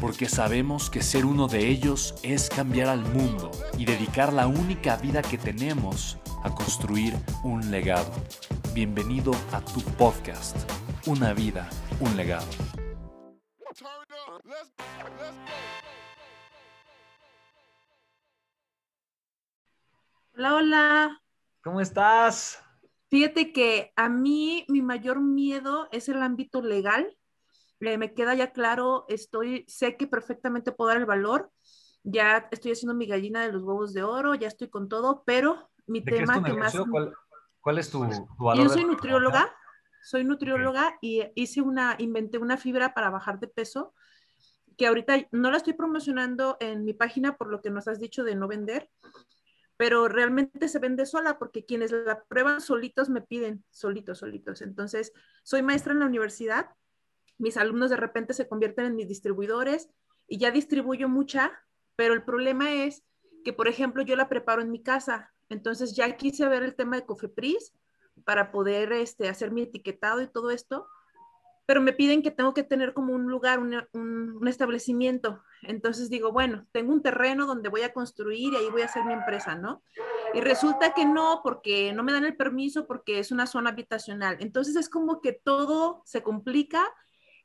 porque sabemos que ser uno de ellos es cambiar al mundo y dedicar la única vida que tenemos a construir un legado. Bienvenido a tu podcast, Una vida, un legado. Hola, hola. ¿Cómo estás? Fíjate que a mí mi mayor miedo es el ámbito legal me queda ya claro, estoy, sé que perfectamente puedo dar el valor, ya estoy haciendo mi gallina de los huevos de oro, ya estoy con todo, pero mi tema que más... ¿Cuál, es tu, valor? Yo soy nutrióloga, soy nutrióloga y hice una, inventé una fibra para bajar de peso, que ahorita no la estoy promocionando en mi página por lo que nos has dicho de no vender, pero realmente se vende sola porque quienes la prueban solitos me piden, solitos, solitos. Entonces, soy maestra en la universidad mis alumnos de repente se convierten en mis distribuidores y ya distribuyo mucha, pero el problema es que, por ejemplo, yo la preparo en mi casa. Entonces ya quise ver el tema de Cofepris para poder este, hacer mi etiquetado y todo esto, pero me piden que tengo que tener como un lugar, un, un, establecimiento. Entonces digo, bueno, tengo un terreno donde voy a construir y ahí voy a hacer mi empresa, ¿no? Y resulta que no, porque no me dan el permiso, porque es una zona habitacional. Entonces es como que todo se complica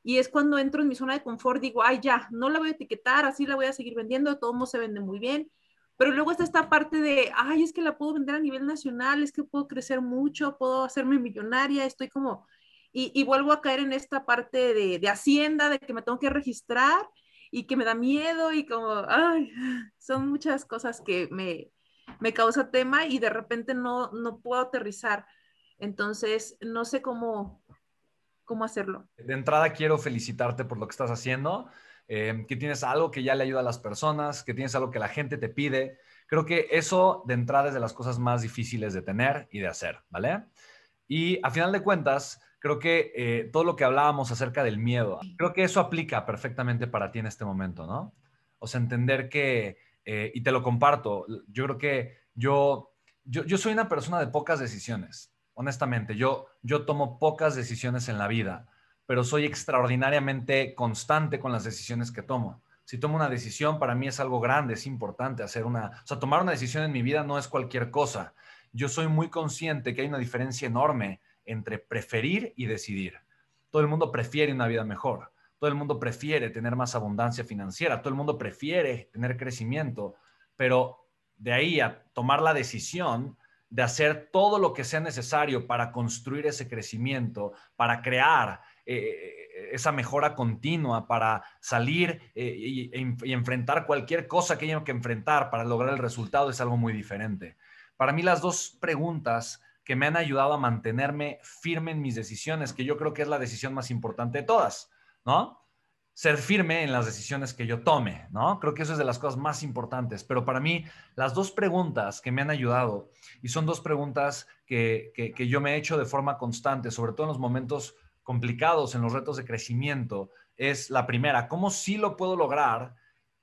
y es cuando entro en mi zona de confort, digo, ay, ya, no la voy a etiquetar, así la voy a seguir vendiendo, todo modo se vende muy bien. Pero luego está esta parte de, ay, es que la puedo vender a nivel nacional, es que puedo crecer mucho, puedo hacerme millonaria, estoy como, y, vuelvo a caer en esta parte de, de, hacienda, de que me tengo que registrar y que me da miedo y como, ay, son muchas cosas que me, me causa tema y de repente no, no puedo aterrizar. Entonces, no sé cómo, cómo hacerlo. De entrada quiero felicitarte por lo que estás haciendo, eh, que tienes algo que ya le ayuda a las personas, que tienes algo que la gente te pide. Creo que eso de entrada es de las cosas más difíciles de tener y de hacer, ¿vale? Y a final de cuentas, creo que eh, todo lo que hablábamos acerca del miedo, creo que eso aplica perfectamente para ti en este momento, ¿no? O sea, entender que, eh, y te lo comparto, yo creo que yo, yo, yo soy una persona de pocas decisiones honestamente. Yo, yo tomo pocas decisiones en la vida, pero soy extraordinariamente constante con las decisiones que tomo. Si tomo una decisión, para mí es algo grande, es importante hacer una, o sea, tomar una decisión en mi vida no es cualquier cosa. Yo soy muy consciente que hay una diferencia enorme entre preferir y decidir. Todo el mundo prefiere una vida mejor. Todo el mundo prefiere tener más abundancia financiera. Todo el mundo prefiere tener crecimiento. Pero de ahí a tomar la decisión, de hacer todo lo que sea necesario para construir ese crecimiento, para crear eh, esa mejora continua, para salir eh, y, enfrentar cualquier cosa que haya que enfrentar para lograr el resultado es algo muy diferente. Para mí las dos preguntas que me han ayudado a mantenerme firme en mis decisiones, que yo creo que es la decisión más importante de todas, ¿no? Ser firme en las decisiones que yo tome, ¿no? Creo que eso es de las cosas más importantes. Pero para mí, las dos preguntas que me han ayudado, y son dos preguntas que, que, yo me he hecho de forma constante, sobre todo en los momentos complicados, en los retos de crecimiento, es la primera, ¿cómo sí lo puedo lograr?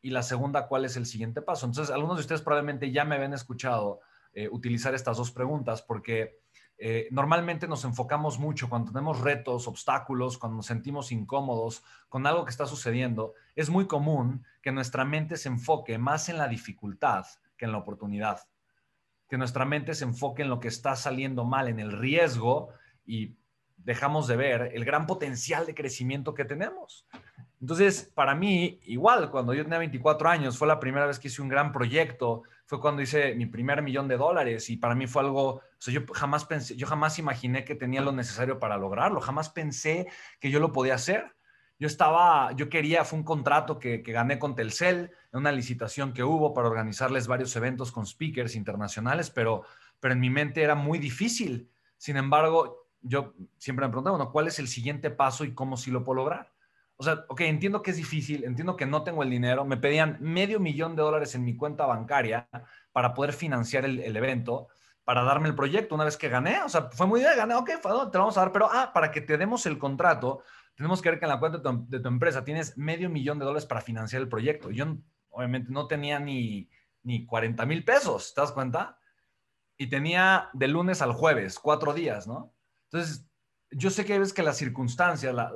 Y la segunda, ¿cuál es el siguiente paso? Entonces, algunos de ustedes probablemente ya me habían escuchado eh, utilizar estas dos preguntas porque eh, normalmente nos enfocamos mucho cuando tenemos retos, obstáculos, cuando nos sentimos incómodos con algo que está sucediendo. Es muy común que nuestra mente se enfoque más en la dificultad que en la oportunidad. Que nuestra mente se enfoque en lo que está saliendo mal, en el riesgo y dejamos de ver el gran potencial de crecimiento que tenemos. Entonces, para mí, igual, cuando yo tenía 24 años, fue la primera vez que hice un gran proyecto, fue cuando hice mi primer millón de dólares y para mí fue algo, o sea, yo jamás pensé, yo jamás imaginé que tenía lo necesario para lograrlo, jamás pensé que yo lo podía hacer. Yo estaba, yo quería, fue un contrato que, que gané con Telcel, una licitación que hubo para organizarles varios eventos con speakers internacionales, pero, pero en mi mente era muy difícil. Sin embargo, yo siempre me preguntaba, bueno, ¿cuál es el siguiente paso y cómo sí lo puedo lograr? O sea, ok, entiendo que es difícil, entiendo que no tengo el dinero, me pedían medio millón de dólares en mi cuenta bancaria para poder financiar el, evento, para darme el proyecto una vez que gané, o sea, fue muy bien, gané, ok, te lo vamos a dar, pero, ah, para que te demos el contrato, tenemos que ver que en la cuenta de tu, empresa tienes medio millón de dólares para financiar el proyecto. Yo, obviamente, no tenía ni, ni 40 mil pesos, ¿te das cuenta? Y tenía de lunes al jueves, cuatro días, ¿no? Entonces, yo sé que hay que las circunstancias, la,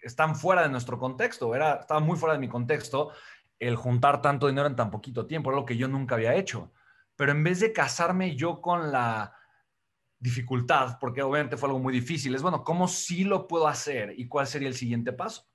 están fuera de nuestro contexto. Era, estaba muy fuera de mi contexto el juntar tanto dinero en tan poquito tiempo, era lo que yo nunca había hecho. Pero en vez de casarme yo con la dificultad, porque obviamente fue algo muy difícil, es bueno, ¿cómo sí lo puedo hacer y cuál sería el siguiente paso?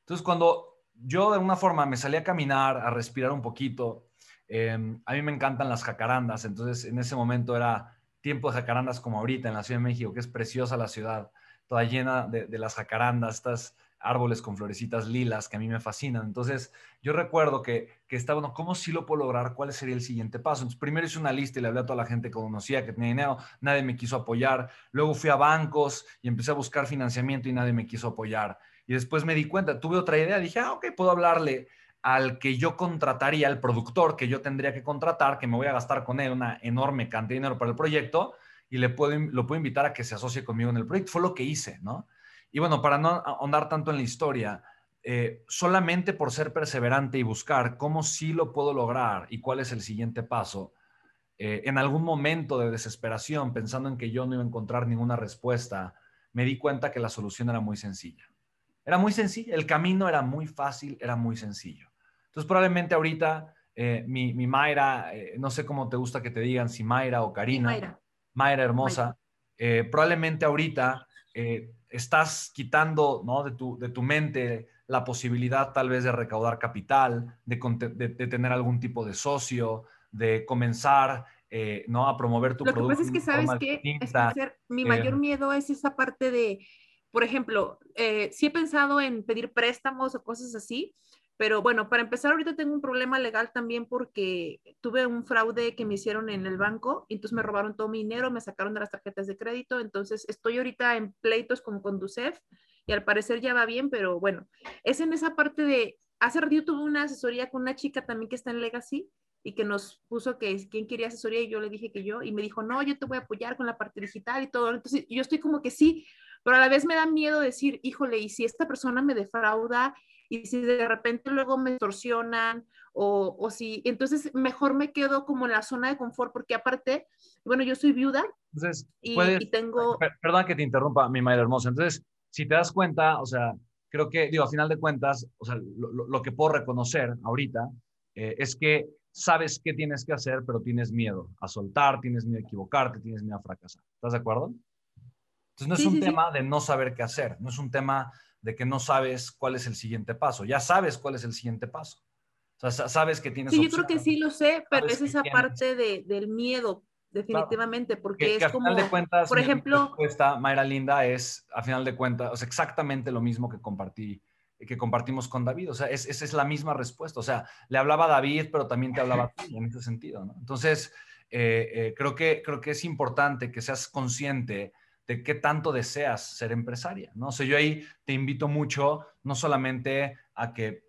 Entonces, cuando yo de alguna forma me salí a caminar, a respirar un poquito, em, a mí me encantan las jacarandas, entonces en ese momento era tiempo de jacarandas como ahorita en la Ciudad de México, que es preciosa la ciudad, toda llena de, de las jacarandas, estas árboles con florecitas lilas que a mí me fascinan. Entonces, yo recuerdo que, que estaba, bueno, ¿cómo sí lo puedo lograr? ¿Cuál sería el siguiente paso? Entonces, primero hice una lista y le hablé a toda la gente que conocía, que tenía dinero, nadie me quiso apoyar. Luego fui a bancos y empecé a buscar financiamiento y nadie me quiso apoyar. Y después me di cuenta, tuve otra idea, dije, ah, ok, puedo hablarle al que yo contrataría, al productor que yo tendría que contratar, que me voy a gastar con él una enorme cantidad de dinero para el proyecto y le puedo, lo puedo invitar a que se asocie conmigo en el proyecto. Fue lo que hice, ¿no? Y bueno, para no ahondar tanto en la historia, eh, solamente por ser perseverante y buscar cómo sí lo puedo lograr y cuál es el siguiente paso, eh, en algún momento de desesperación, pensando en que yo no iba a encontrar ninguna respuesta, me di cuenta que la solución era muy sencilla. Era muy sencilla, el camino era muy fácil, era muy sencillo. Entonces probablemente ahorita eh, mi, mi, Mayra, no sé cómo te gusta que te digan, si Mayra o Karina, Mayra, Mayra hermosa, probablemente ahorita estás quitando ¿no? de, tu, de tu mente la posibilidad tal vez de recaudar capital, de, de, tener algún tipo de socio, de comenzar eh, ¿no? a promover tu producto. Lo que pasa es que sabes que mi mayor eh, miedo es esa parte de, por ejemplo, eh, si he pensado en pedir préstamos o cosas así, pero bueno, para empezar, ahorita tengo un problema legal también porque tuve un fraude que me hicieron en el banco, y entonces me robaron todo mi dinero, me sacaron de las tarjetas de crédito, entonces estoy ahorita en pleitos con Conducef y al parecer ya va bien, pero bueno, es en esa parte de, hace ratito tuve una asesoría con una chica también que está en Legacy y que nos puso que quién quería asesoría y yo le dije que yo y me dijo, no, yo te voy a apoyar con la parte digital y todo. Entonces yo estoy como que sí, pero a la vez me da miedo decir, híjole, y si esta persona me defrauda y si de repente luego me extorsionan o, o, si, entonces mejor me quedo como en la zona de confort porque aparte, bueno, yo soy viuda entonces, y, tengo... Perdón que te interrumpa, mi madre hermosa. Entonces, si te das cuenta, o sea, creo que, digo, a final de cuentas, o sea, lo, que puedo reconocer ahorita eh, es que sabes qué tienes que hacer, pero tienes miedo a soltar, tienes miedo a equivocarte, tienes miedo a fracasar. ¿Estás de acuerdo? Entonces no es un tema de no saber qué hacer, no es un tema de que no sabes cuál es el siguiente paso. Ya sabes cuál es el siguiente paso. O sea, sabes que tienes. Sí, yo creo que sí lo sé, pero es esa parte de, del miedo, definitivamente, porque es como. de cuentas, por ejemplo. respuesta, Mayra Linda, es, a final de cuentas, o sea, exactamente lo mismo que compartí que compartimos con David. O sea, esa es la misma respuesta. O sea, le hablaba a David, pero también te hablaba a ti en ese sentido. ¿no? Entonces, eh, eh, creo, que, creo que es importante que seas consciente de qué tanto deseas ser empresaria, ¿no? O sea, yo ahí te invito mucho, no solamente a que,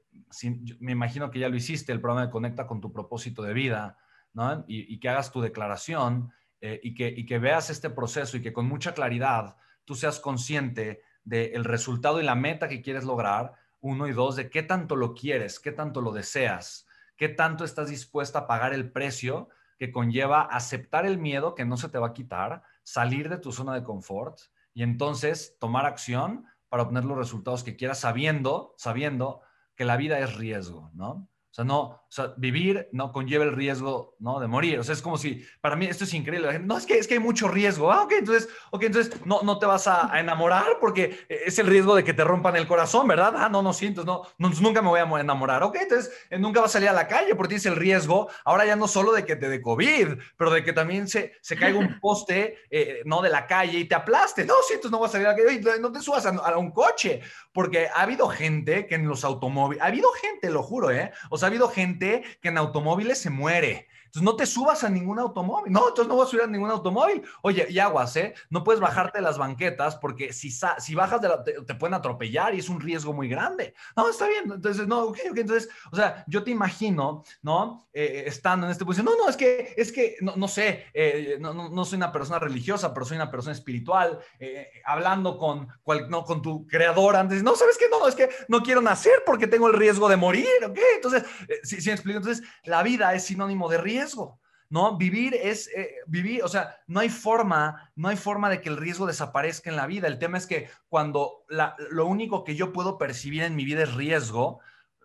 me imagino que ya lo hiciste, el programa de Conecta con tu propósito de vida, ¿no? Y, que hagas tu declaración eh, y, que, y que veas este proceso y que con mucha claridad tú seas consciente del resultado y la meta que quieres lograr, uno y dos, de qué tanto lo quieres, qué tanto lo deseas, qué tanto estás dispuesta a pagar el precio que conlleva aceptar el miedo que no se te va a quitar, salir de tu zona de confort y entonces tomar acción para obtener los resultados que quieras sabiendo, sabiendo que la vida es riesgo, ¿no? O sea, no, o sea, vivir no conlleva el riesgo, ¿no? De morir. O sea, es como si, para mí esto es increíble. La gente, no, es que, es que hay mucho riesgo. Ah, ok, entonces, ok, entonces no, no te vas a, enamorar porque es el riesgo de que te rompan el corazón, ¿verdad? Ah, no, no siento, no, no, nunca me voy a enamorar. Ok, entonces eh, nunca vas a salir a la calle porque tienes el riesgo, ahora ya no solo de que te dé COVID, pero de que también se, se caiga un poste, eh, ¿no? De la calle y te aplaste. No, sí, entonces no vas a salir a la calle. No te subas a, a un coche porque ha habido gente que en los automóviles, ha habido gente, lo juro, ¿eh? O sea, ha habido gente que en automóviles se muere. Entonces no te subas a ningún automóvil. No, entonces no vas a subir a ningún automóvil. Oye, y aguas, ¿eh? No puedes bajarte de las banquetas porque si, si bajas de la, te, pueden atropellar y es un riesgo muy grande. No, está bien. Entonces, no, ok, ok. Entonces, o sea, yo te imagino, ¿no? Eh, estando en este posición. No, no, es que, es que, no, no sé, eh, no, no, no, soy una persona religiosa, pero soy una persona espiritual, eh, hablando con, cual, no, con tu creador antes. No, ¿sabes qué? No, es que no quiero nacer porque tengo el riesgo de morir, ¿ok? Entonces, sí, sí me explico. Entonces, la vida es sinónimo de riesgo riesgo. ¿no? Vivir es eh, vivir, o sea, no hay forma, no hay forma de que el riesgo desaparezca en la vida. El tema es que cuando lo único que yo puedo percibir en mi vida es riesgo,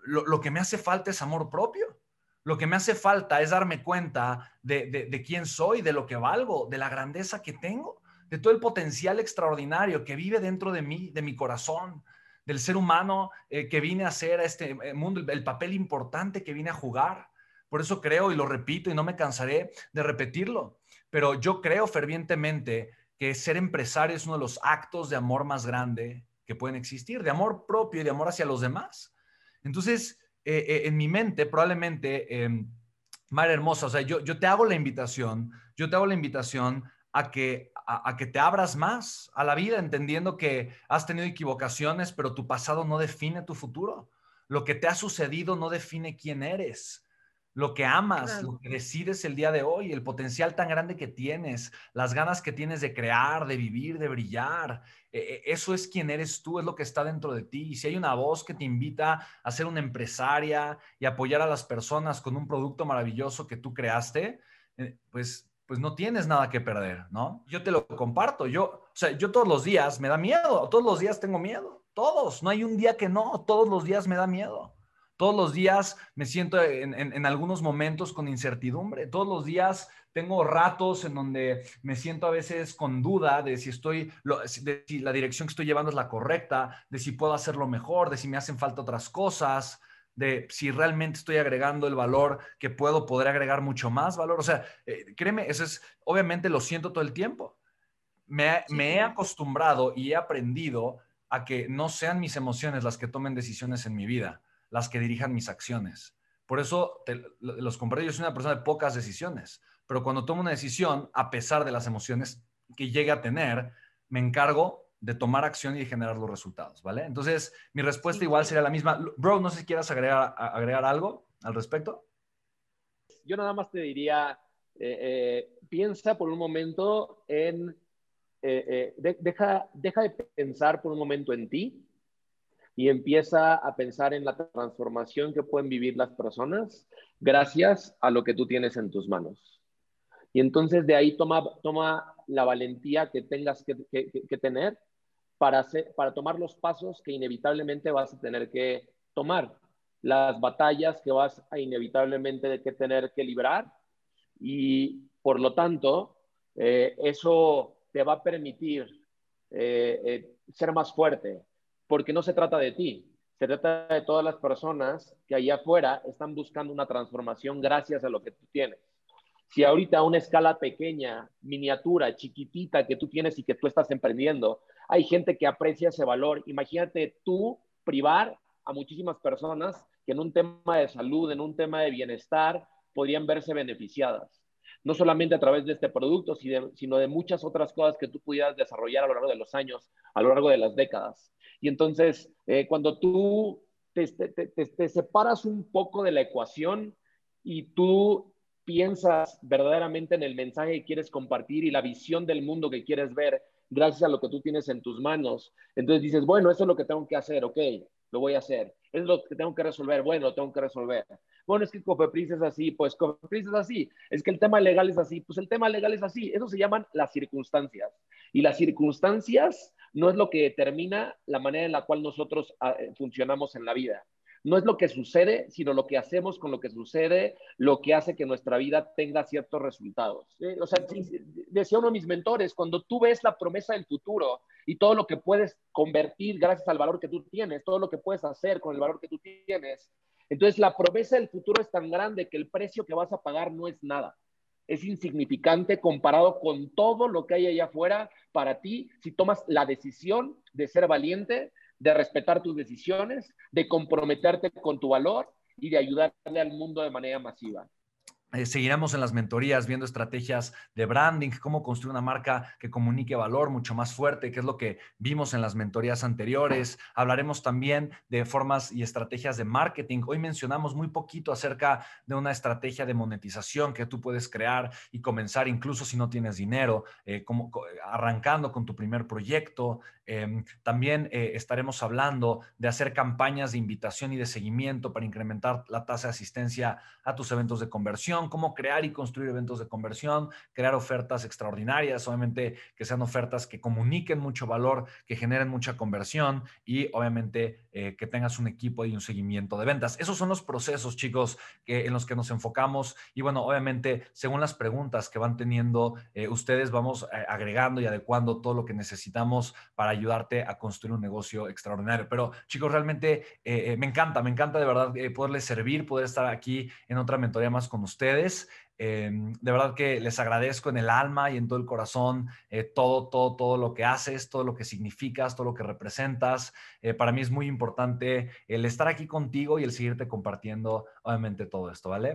lo, que me hace falta es amor propio. Lo que me hace falta es darme cuenta de, quién soy, de lo que valgo, de la grandeza que tengo, de todo el potencial extraordinario que vive dentro de mí, de mi corazón, del ser humano eh, que vine a hacer a este eh, mundo, el papel importante que vine a jugar. Por eso creo y lo repito y no me cansaré de repetirlo. Pero yo creo fervientemente que ser empresario es uno de los actos de amor más grande que pueden existir, de amor propio y de amor hacia los demás. Entonces, eh, eh, en mi mente, probablemente, eh, Madre Hermosa, o sea, yo te hago la invitación, yo te hago la invitación a que, a, que te abras más a la vida, entendiendo que has tenido equivocaciones, pero tu pasado no define tu futuro. Lo que te ha sucedido no define quién eres lo que amas, lo que decides el día de hoy, el potencial tan grande que tienes, las ganas que tienes de crear, de vivir, de brillar. E, e, eso es quien eres tú, es lo que está dentro de ti. Y si hay una voz que te invita a ser una empresaria y apoyar a las personas con un producto maravilloso que tú creaste, eh, pues pues no tienes nada que perder, ¿no? Yo te lo comparto, yo, o sea, yo todos los días me da miedo, todos los días tengo miedo, todos, no hay un día que no, todos los días me da miedo. Todos los días me siento en, algunos momentos con incertidumbre. Todos los días tengo ratos en donde me siento a veces con duda de si estoy, de si la dirección que estoy llevando es la correcta, de si puedo hacerlo mejor, de si me hacen falta otras cosas, de si realmente estoy agregando el valor que puedo, poder agregar mucho más valor. O sea, eh, créeme, eso es, obviamente lo siento todo el tiempo. Me, me he acostumbrado y he aprendido a que no sean mis emociones las que tomen decisiones en mi vida las que dirijan mis acciones. Por eso los compré. Yo soy una persona de pocas decisiones, pero cuando tomo una decisión, a pesar de las emociones que llegue a tener, me encargo de tomar acción y de generar los resultados, ¿vale? Entonces, mi respuesta igual sería la misma. Bro, no sé si quieras agregar, agregar algo al respecto. Yo nada más te diría, eh, eh, piensa por un momento en, eh, deja, deja de pensar por un momento en ti y empieza a pensar en la transformación que pueden vivir las personas gracias a lo que tú tienes en tus manos. Y entonces de ahí toma, toma la valentía que tengas que, tener para, hacer, para tomar los pasos que inevitablemente vas a tener que tomar, las batallas que vas a inevitablemente que tener que librar y por lo tanto eh, eso te va a permitir eh, eh, ser más fuerte, porque no se trata de ti, se trata de todas las personas que allá afuera están buscando una transformación gracias a lo que tú tienes. Si ahorita a una escala pequeña, miniatura, chiquitita que tú tienes y que tú estás emprendiendo, hay gente que aprecia ese valor, imagínate tú privar a muchísimas personas que en un tema de salud, en un tema de bienestar, podrían verse beneficiadas no solamente a través de este producto, sino de muchas otras cosas que tú pudieras desarrollar a lo largo de los años, a lo largo de las décadas. Y entonces, eh, cuando tú te, te, separas un poco de la ecuación y tú piensas verdaderamente en el mensaje que quieres compartir y la visión del mundo que quieres ver gracias a lo que tú tienes en tus manos, entonces dices, bueno, eso es lo que tengo que hacer, ok, lo voy a hacer. Es lo que tengo que resolver, bueno, lo tengo que resolver. Bueno, es que Cofepris es así, pues Cofepris es así. Es que el tema legal es así, pues el tema legal es así. Eso se llaman las circunstancias. Y las circunstancias no es lo que determina la manera en la cual nosotros ah, eh, funcionamos en la vida. No es lo que sucede, sino lo que hacemos con lo que sucede, lo que hace que nuestra vida tenga ciertos resultados. O sea, decía uno de mis mentores, cuando tú ves la promesa del futuro y todo lo que puedes convertir gracias al valor que tú tienes, todo lo que puedes hacer con el valor que tú tienes, entonces la promesa del futuro es tan grande que el precio que vas a pagar no es nada. Es insignificante comparado con todo lo que hay allá afuera para ti si tomas la decisión de ser valiente, de respetar tus decisiones, de comprometerte con tu valor y de ayudarle al mundo de manera masiva. Eh, seguiremos en las mentorías viendo estrategias de branding, cómo construir una marca que comunique valor mucho más fuerte, que es lo que vimos en las mentorías anteriores. Hablaremos también de formas y estrategias de marketing. Hoy mencionamos muy poquito acerca de una estrategia de monetización que tú puedes crear y comenzar incluso si no tienes dinero, eh, como, arrancando con tu primer proyecto. Em, también eh, estaremos hablando de hacer campañas de invitación y de seguimiento para incrementar la tasa de asistencia a tus eventos de conversión cómo crear y construir eventos de conversión, crear ofertas extraordinarias, obviamente que sean ofertas que comuniquen mucho valor, que generen mucha conversión y obviamente eh, que tengas un equipo y un seguimiento de ventas. Esos son los procesos, chicos, en los que nos enfocamos y bueno, obviamente según las preguntas que van teniendo eh, ustedes, vamos eh, agregando y adecuando todo lo que necesitamos para ayudarte a construir un negocio extraordinario. Pero chicos, realmente me encanta, me encanta de verdad poderles servir, poder estar aquí en otra mentoría más con ustedes Em, de verdad que les agradezco en el alma y en todo el corazón eh, todo, todo, todo lo que haces, todo lo que significas, todo lo que representas. Eh, para mí es muy importante el estar aquí contigo y el seguirte compartiendo, obviamente, todo esto, ¿vale?